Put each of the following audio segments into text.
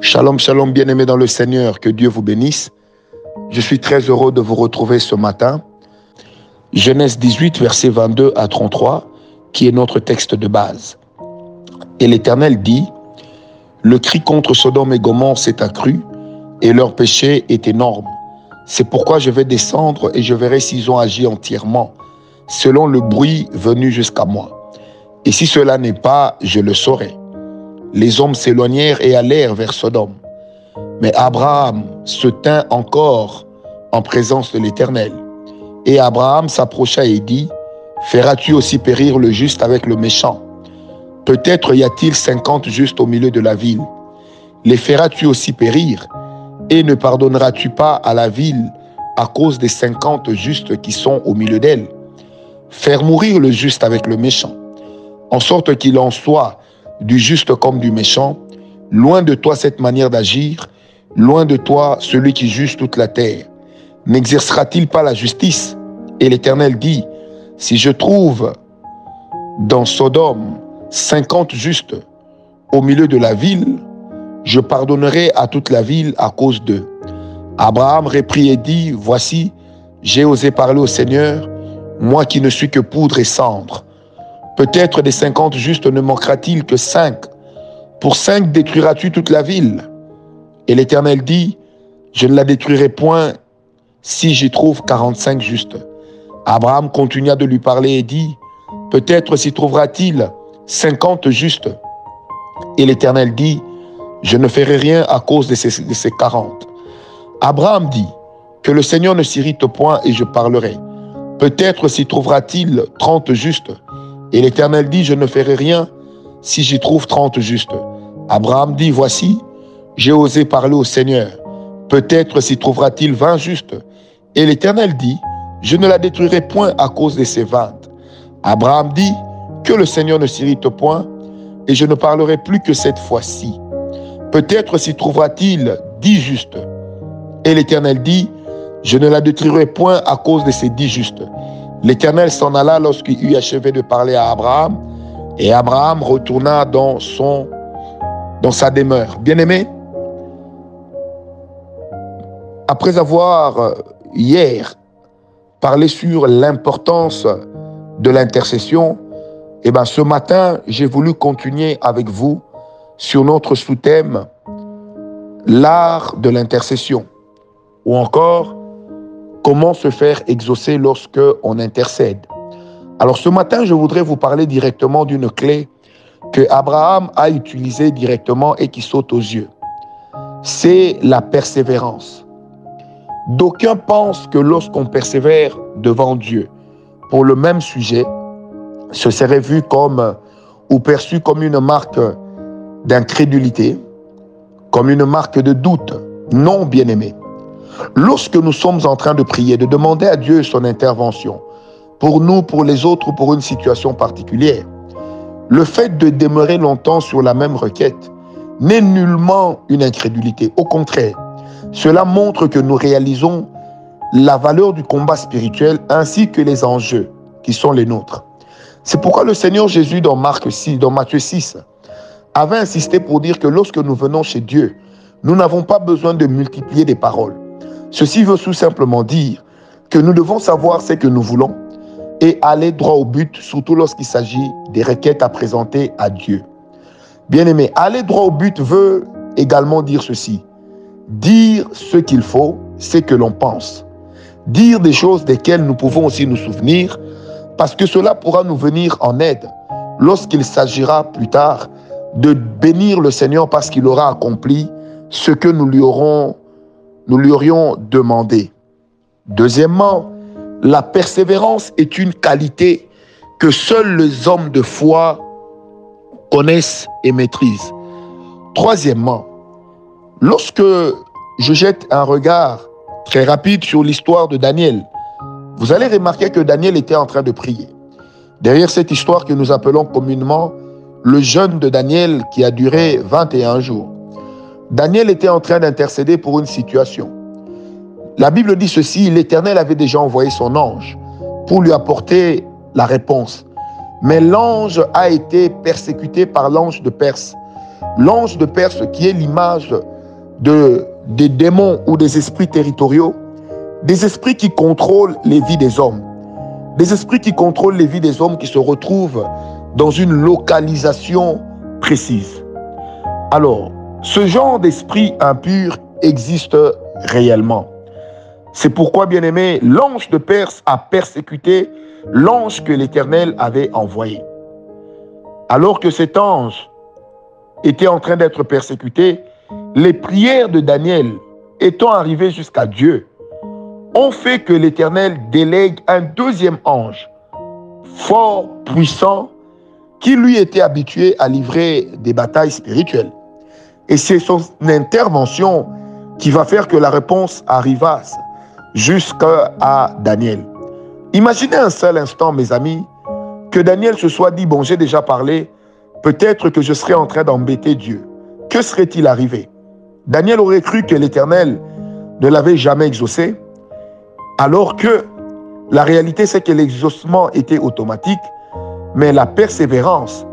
Shalom, shalom, bien-aimés dans le Seigneur, que Dieu vous bénisse. Je suis très heureux de vous retrouver ce matin. Genèse 18, versets 22 à 33, qui est notre texte de base. Et l'Éternel dit, le cri contre Sodome et Gomorre s'est accru, et leur péché est énorme. C'est pourquoi je vais descendre et je verrai s'ils ont agi entièrement, selon le bruit venu jusqu'à moi. Et si cela n'est pas, je le saurai les hommes s'éloignèrent et allèrent vers Sodome. Mais Abraham se tint encore en présence de l'Éternel. Et Abraham s'approcha et dit, Feras-tu aussi périr le juste avec le méchant? Peut-être y a-t-il cinquante justes au milieu de la ville. Les feras-tu aussi périr? Et ne pardonneras-tu pas à la ville à cause des cinquante justes qui sont au milieu d'elle? Faire mourir le juste avec le méchant, en sorte qu'il en soit du juste comme du méchant. Loin de toi cette manière d'agir, loin de toi celui qui juge toute la terre. N'exercera-t-il pas la justice? Et l'Éternel dit, si je trouve dans Sodome cinquante justes au milieu de la ville, je pardonnerai à toute la ville à cause d'eux. Abraham reprit et dit, voici, j'ai osé parler au Seigneur, moi qui ne suis que poudre et cendre. Peut-être des cinquante justes ne manquera-t-il que cinq. Pour cinq détruiras-tu toute la ville? Et l'Éternel dit, je ne la détruirai point si j'y trouve quarante-cinq justes. Abraham continua de lui parler et dit, peut-être s'y trouvera-t-il cinquante justes. Et l'Éternel dit, je ne ferai rien à cause de ces quarante. Abraham dit, que le Seigneur ne s'irrite point et je parlerai. Peut-être s'y trouvera-t-il trente justes. Et l'Éternel dit, je ne ferai rien si j'y trouve trente justes. Abraham dit, voici, j'ai osé parler au Seigneur. Peut-être s'y trouvera-t-il vingt justes. Et l'Éternel dit, je ne la détruirai point à cause de ces vingt. Abraham dit, que le Seigneur ne s'irrite point, et je ne parlerai plus que cette fois-ci. Peut-être s'y trouvera-t-il dix justes. Et l'Éternel dit, je ne la détruirai point à cause de ces dix justes. L'Éternel s'en alla lorsqu'il eut achevé de parler à Abraham, et Abraham retourna dans, son, sa demeure. Bien-aimé, après avoir euh, hier parlé sur l'importance de l'intercession, eh ben, ce matin, j'ai voulu continuer avec vous sur notre sous-thème, l'art de l'intercession, ou encore Comment se faire exaucer lorsque on intercède Alors ce matin, je voudrais vous parler directement d'une clé que Abraham a utilisée directement et qui saute aux yeux. C'est la persévérance. D'aucuns pensent que lorsqu'on persévère devant Dieu pour le même sujet, ce serait vu comme ou perçu comme une marque d'incrédulité, comme une marque de doute. Non, bien-aimé. Lorsque nous sommes en train de prier, de demander à Dieu son intervention, pour nous, pour les autres ou pour une situation particulière, le fait de demeurer longtemps sur la même requête n'est nullement une incrédulité. Au contraire, cela montre que nous réalisons la valeur du combat spirituel ainsi que les enjeux qui sont les nôtres. C'est pourquoi le Seigneur Jésus dans Marc 6, dans Matthieu 6, avait insisté pour dire que lorsque nous venons chez Dieu, nous n'avons pas besoin de multiplier des paroles. Ceci veut tout simplement dire que nous devons savoir ce que nous voulons et aller droit au but, surtout lorsqu'il s'agit des requêtes à présenter à Dieu. Bien-aimé, aller droit au but veut également dire ceci. Dire ce qu'il faut, ce que l'on pense. Dire des choses desquelles nous pouvons aussi nous souvenir, parce que cela pourra nous venir en aide lorsqu'il s'agira plus tard de bénir le Seigneur parce qu'il aura accompli ce que nous lui aurons nous lui aurions demandé. Deuxièmement, la persévérance est une qualité que seuls les hommes de foi connaissent et maîtrisent. Troisièmement, lorsque je jette un regard très rapide sur l'histoire de Daniel, vous allez remarquer que Daniel était en train de prier. Derrière cette histoire que nous appelons communément le jeûne de Daniel qui a duré 21 jours. Daniel était en train d'intercéder pour une situation. La Bible dit ceci, l'Éternel avait déjà envoyé son ange pour lui apporter la réponse. Mais l'ange a été persécuté par l'ange de Perse. l'ange de Perse qui est l'image de, des démons ou des esprits territoriaux, des esprits qui contrôlent les vies des hommes, des esprits qui contrôlent les vies des hommes qui se retrouvent dans une localisation précise. Alors, ce genre d'esprit impur existe réellement. C'est pourquoi, bien aimé, l'ange de Perse a persécuté l'ange que l'Éternel avait envoyé. Alors que cet ange était en train d'être persécuté, les prières de Daniel étant arrivées jusqu'à Dieu, ont fait que l'Éternel délègue un deuxième ange, fort, puissant, qui lui était habitué à livrer des batailles spirituelles. Et c'est son intervention qui va faire que la réponse arriva jusqu'à Daniel. Imaginez un seul instant, mes amis, que Daniel se soit dit, bon, j'ai déjà parlé, peut-être que je serais en train d'embêter Dieu. Que serait-il arrivé? Daniel aurait cru que l'Éternel ne l'avait jamais exaucé, alors que la réalité, c'est que l'exaucement était automatique, mais la persévérance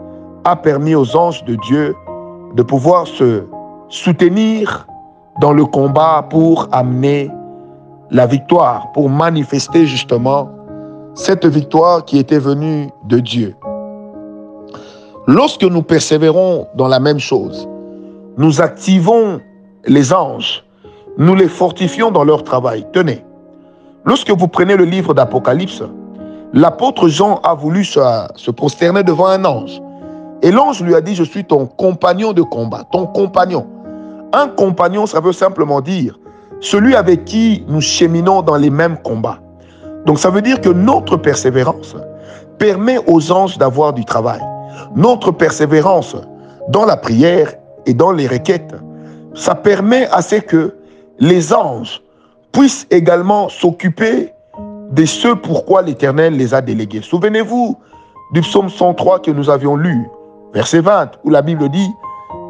a permis aux anges de Dieu de pouvoir se soutenir dans le combat pour amener la victoire, pour manifester justement cette victoire qui était venue de Dieu. Lorsque nous persévérons dans la même chose, nous activons les anges, nous les fortifions dans leur travail. Tenez, lorsque vous prenez le livre d'Apocalypse, l'apôtre Jean a voulu se, prosterner devant un ange. Et l'ange lui a dit, je suis ton compagnon de combat, ton compagnon. Un compagnon, ça veut simplement dire celui avec qui nous cheminons dans les mêmes combats. Donc ça veut dire que notre persévérance permet aux anges d'avoir du travail. Notre persévérance dans la prière et dans les requêtes, ça permet à ce que les anges puissent également s'occuper de ce pourquoi l'Éternel les a délégués. Souvenez-vous du psaume 103 que nous avions lu, verset 20, où la Bible dit,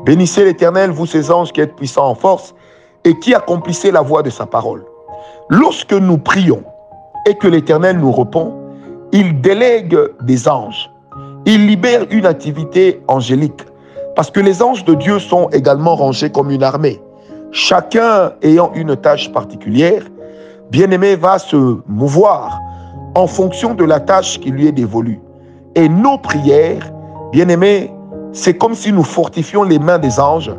Bénissez l'Éternel, vous ces anges qui êtes puissants en force et qui accomplissez la voix de sa parole. Lorsque nous prions et que l'Éternel nous répond, il délègue des anges. Il libère une activité angélique. Parce que les anges de Dieu sont également rangés comme une armée. Chacun ayant une tâche particulière, bien-aimé va se mouvoir en fonction de la tâche qui lui est dévolue. Et nos prières, bien-aimés, c'est comme si nous fortifions les mains des anges.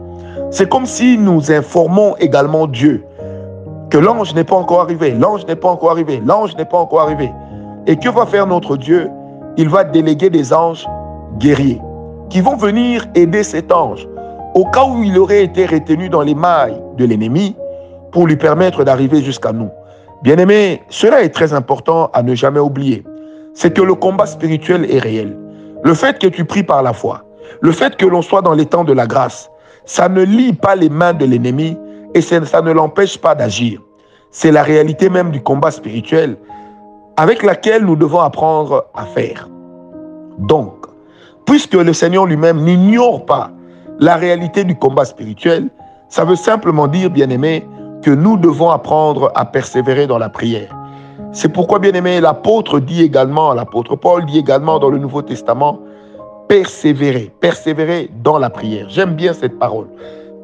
C'est comme si nous informons également Dieu que l'ange n'est pas encore arrivé, l'ange n'est pas encore arrivé, l'ange n'est pas encore arrivé. Et que va faire notre Dieu? Il va déléguer des anges guerriers qui vont venir aider cet ange au cas où il aurait été retenu dans les mailles de l'ennemi pour lui permettre d'arriver jusqu'à nous. Bien-aimé, cela est très important à ne jamais oublier. C'est que le combat spirituel est réel. Le fait que tu pries par la foi, le fait que l'on soit dans les temps de la grâce, ça ne lie pas les mains de l'ennemi et ça ne l'empêche pas d'agir. C'est la réalité même du combat spirituel avec laquelle nous devons apprendre à faire. Donc, puisque le Seigneur lui-même n'ignore pas la réalité du combat spirituel, ça veut simplement dire, bien-aimé, que nous devons apprendre à persévérer dans la prière. C'est pourquoi, bien-aimé, l'apôtre dit également, l'apôtre Paul dit également dans le Nouveau Testament, persévérer, persévérer dans la prière. J'aime bien cette parole.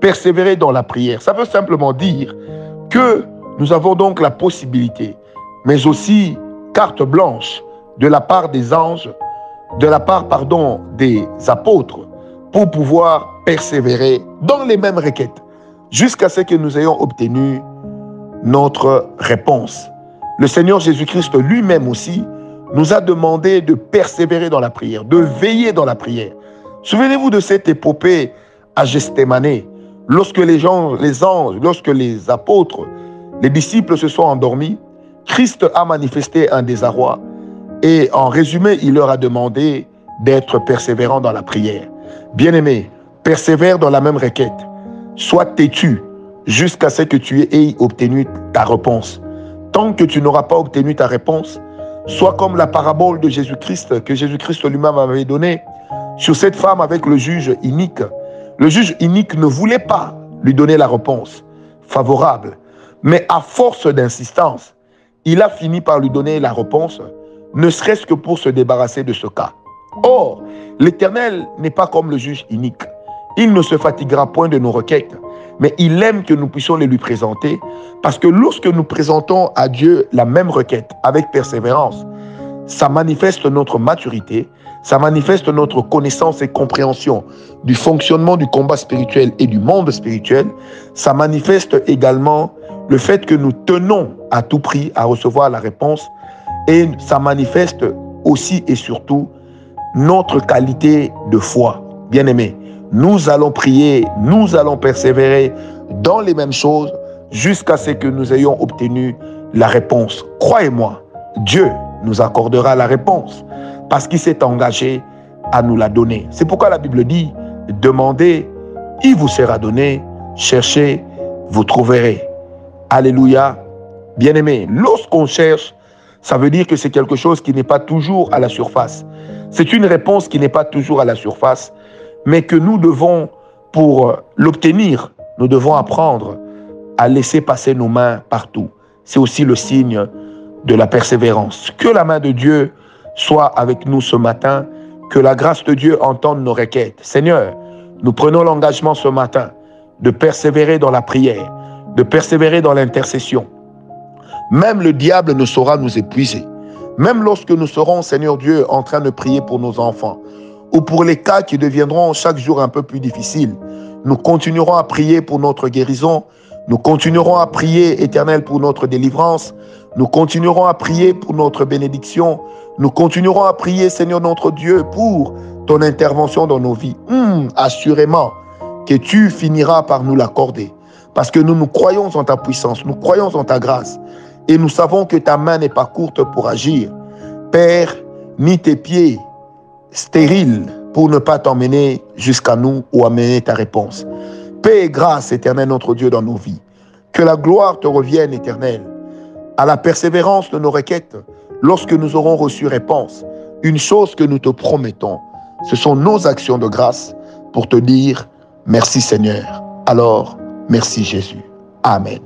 Persévérer dans la prière. Ça veut simplement dire que nous avons donc la possibilité, mais aussi carte blanche de la part des anges, de la part, pardon, des apôtres, pour pouvoir persévérer dans les mêmes requêtes, jusqu'à ce que nous ayons obtenu notre réponse. Le Seigneur Jésus-Christ lui-même aussi nous a demandé de persévérer dans la prière, de veiller dans la prière. Souvenez-vous de cette épopée à Gethsemane, lorsque les gens, les anges, lorsque les apôtres, les disciples se sont endormis, Christ a manifesté un désarroi et en résumé, il leur a demandé d'être persévérants dans la prière. Bien-aimé, persévère dans la même requête. Sois têtu jusqu'à ce que tu aies obtenu ta réponse. Tant que tu n'auras pas obtenu ta réponse, soit comme la parabole de Jésus-Christ que Jésus-Christ lui-même avait donnée sur cette femme avec le juge inique. Le juge inique ne voulait pas lui donner la réponse favorable, mais à force d'insistance, il a fini par lui donner la réponse, ne serait-ce que pour se débarrasser de ce cas. Or, l'Éternel n'est pas comme le juge inique. Il ne se fatiguera point de nos requêtes, mais il aime que nous puissions les lui présenter, parce que lorsque nous présentons à Dieu la même requête avec persévérance, ça manifeste notre maturité, ça manifeste notre connaissance et compréhension du fonctionnement du combat spirituel et du monde spirituel, ça manifeste également le fait que nous tenons à tout prix à recevoir la réponse et ça manifeste aussi et surtout notre qualité de foi. Bien aimé, nous allons prier, nous allons persévérer dans les mêmes choses jusqu'à ce que nous ayons obtenu la réponse. Croyez-moi, Dieu nous accordera la réponse parce qu'il s'est engagé à nous la donner. C'est pourquoi la Bible dit, demandez, il vous sera donné, cherchez, vous trouverez. Alléluia. Bien-aimé, lorsqu'on cherche, ça veut dire que c'est quelque chose qui n'est pas toujours à la surface. C'est une réponse qui n'est pas toujours à la surface, mais que nous devons, pour l'obtenir, nous devons apprendre à laisser passer nos mains partout. C'est aussi le signe de la persévérance. Que la main de Dieu soit avec nous ce matin, que la grâce de Dieu entende nos requêtes. Seigneur, nous prenons l'engagement ce matin de persévérer dans la prière, de persévérer dans l'intercession. Même le diable ne saura nous épuiser. Même lorsque nous serons, Seigneur Dieu, en train de prier pour nos enfants, ou pour les cas qui deviendront chaque jour un peu plus difficiles, nous continuerons à prier pour notre guérison, nous continuerons à prier, Éternel, pour notre délivrance, nous continuerons à prier pour notre bénédiction, nous continuerons à prier, Seigneur notre Dieu, pour ton intervention dans nos vies. Hum, assurément que tu finiras par nous l'accorder, parce que nous nous croyons en ta puissance, nous croyons en ta grâce, et nous savons que ta main n'est pas courte pour agir. Père, ni tes pieds stériles pour ne pas t'emmener jusqu'à nous ou amener ta réponse. Paix et grâce, éternel notre Dieu, dans nos vies. Que la gloire te revienne, éternel, à la persévérance de nos requêtes lorsque nous aurons reçu réponse. Une chose que nous te promettons, ce sont nos actions de grâce pour te dire merci Seigneur. Alors, merci Jésus. Amen.